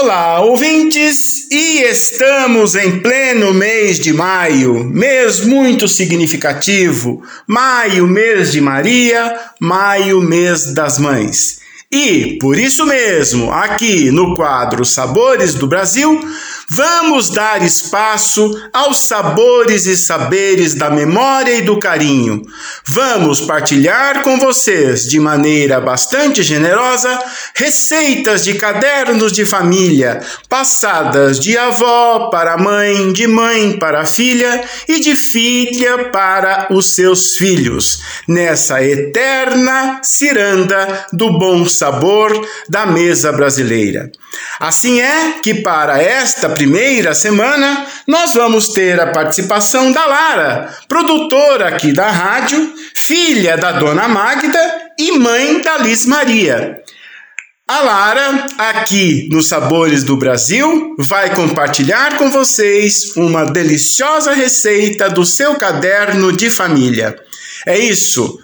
Olá, ouvintes! E estamos em pleno mês de maio, mês muito significativo. Maio, mês de Maria, maio, mês das mães. E, por isso mesmo, aqui no quadro Sabores do Brasil, vamos dar espaço aos sabores e saberes da memória e do carinho. Vamos partilhar com vocês, de maneira bastante generosa, receitas de cadernos de família, passadas de avó para mãe, de mãe para filha e de filha para os seus filhos, nessa eterna ciranda do bom sabor da mesa brasileira. Assim é que, para esta primeira semana, nós vamos ter a participação da Lara, produtora aqui da rádio, filha da dona Magda e mãe da Liz Maria. A Lara, aqui nos Sabores do Brasil, vai compartilhar com vocês uma deliciosa receita do seu caderno de família. É isso.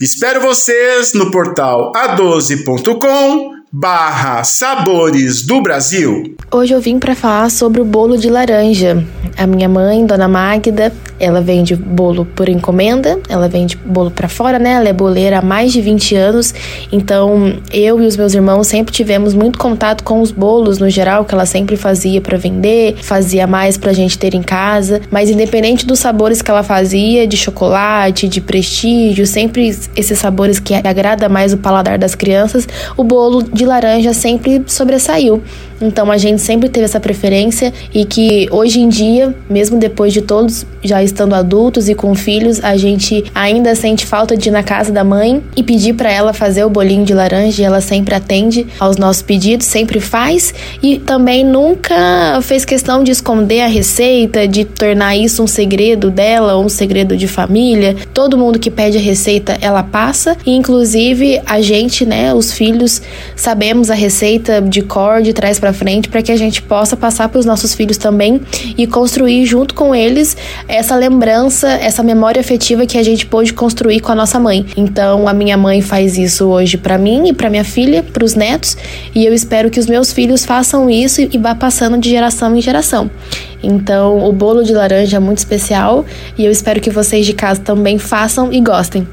Espero vocês no portal a12.com barra Sabores do Brasil. Hoje eu vim para falar sobre o bolo de laranja. A minha mãe, Dona Magda, ela vende bolo por encomenda, ela vende bolo para fora, né? Ela é boleira há mais de 20 anos, então eu e os meus irmãos sempre tivemos muito contato com os bolos no geral, que ela sempre fazia para vender, fazia mais pra gente ter em casa, mas independente dos sabores que ela fazia, de chocolate, de prestígio, sempre esses sabores que agrada mais o paladar das crianças, o bolo de laranja sempre sobressaiu. Então a gente sempre teve essa preferência e que hoje em dia, mesmo depois de todos já estando adultos e com filhos, a gente ainda sente falta de ir na casa da mãe e pedir para ela fazer o bolinho de laranja e ela sempre atende aos nossos pedidos, sempre faz e também nunca fez questão de esconder a receita, de tornar isso um segredo dela ou um segredo de família. Todo mundo que pede a receita, ela passa e inclusive a gente, né, os filhos, sabemos a receita de cor de trás para frente para que a gente possa passar para os nossos filhos também e construir junto com eles essa lembrança, essa memória afetiva que a gente pôde construir com a nossa mãe. Então, a minha mãe faz isso hoje para mim e para minha filha, para os netos, e eu espero que os meus filhos façam isso e vá passando de geração em geração. Então, o bolo de laranja é muito especial e eu espero que vocês de casa também façam e gostem.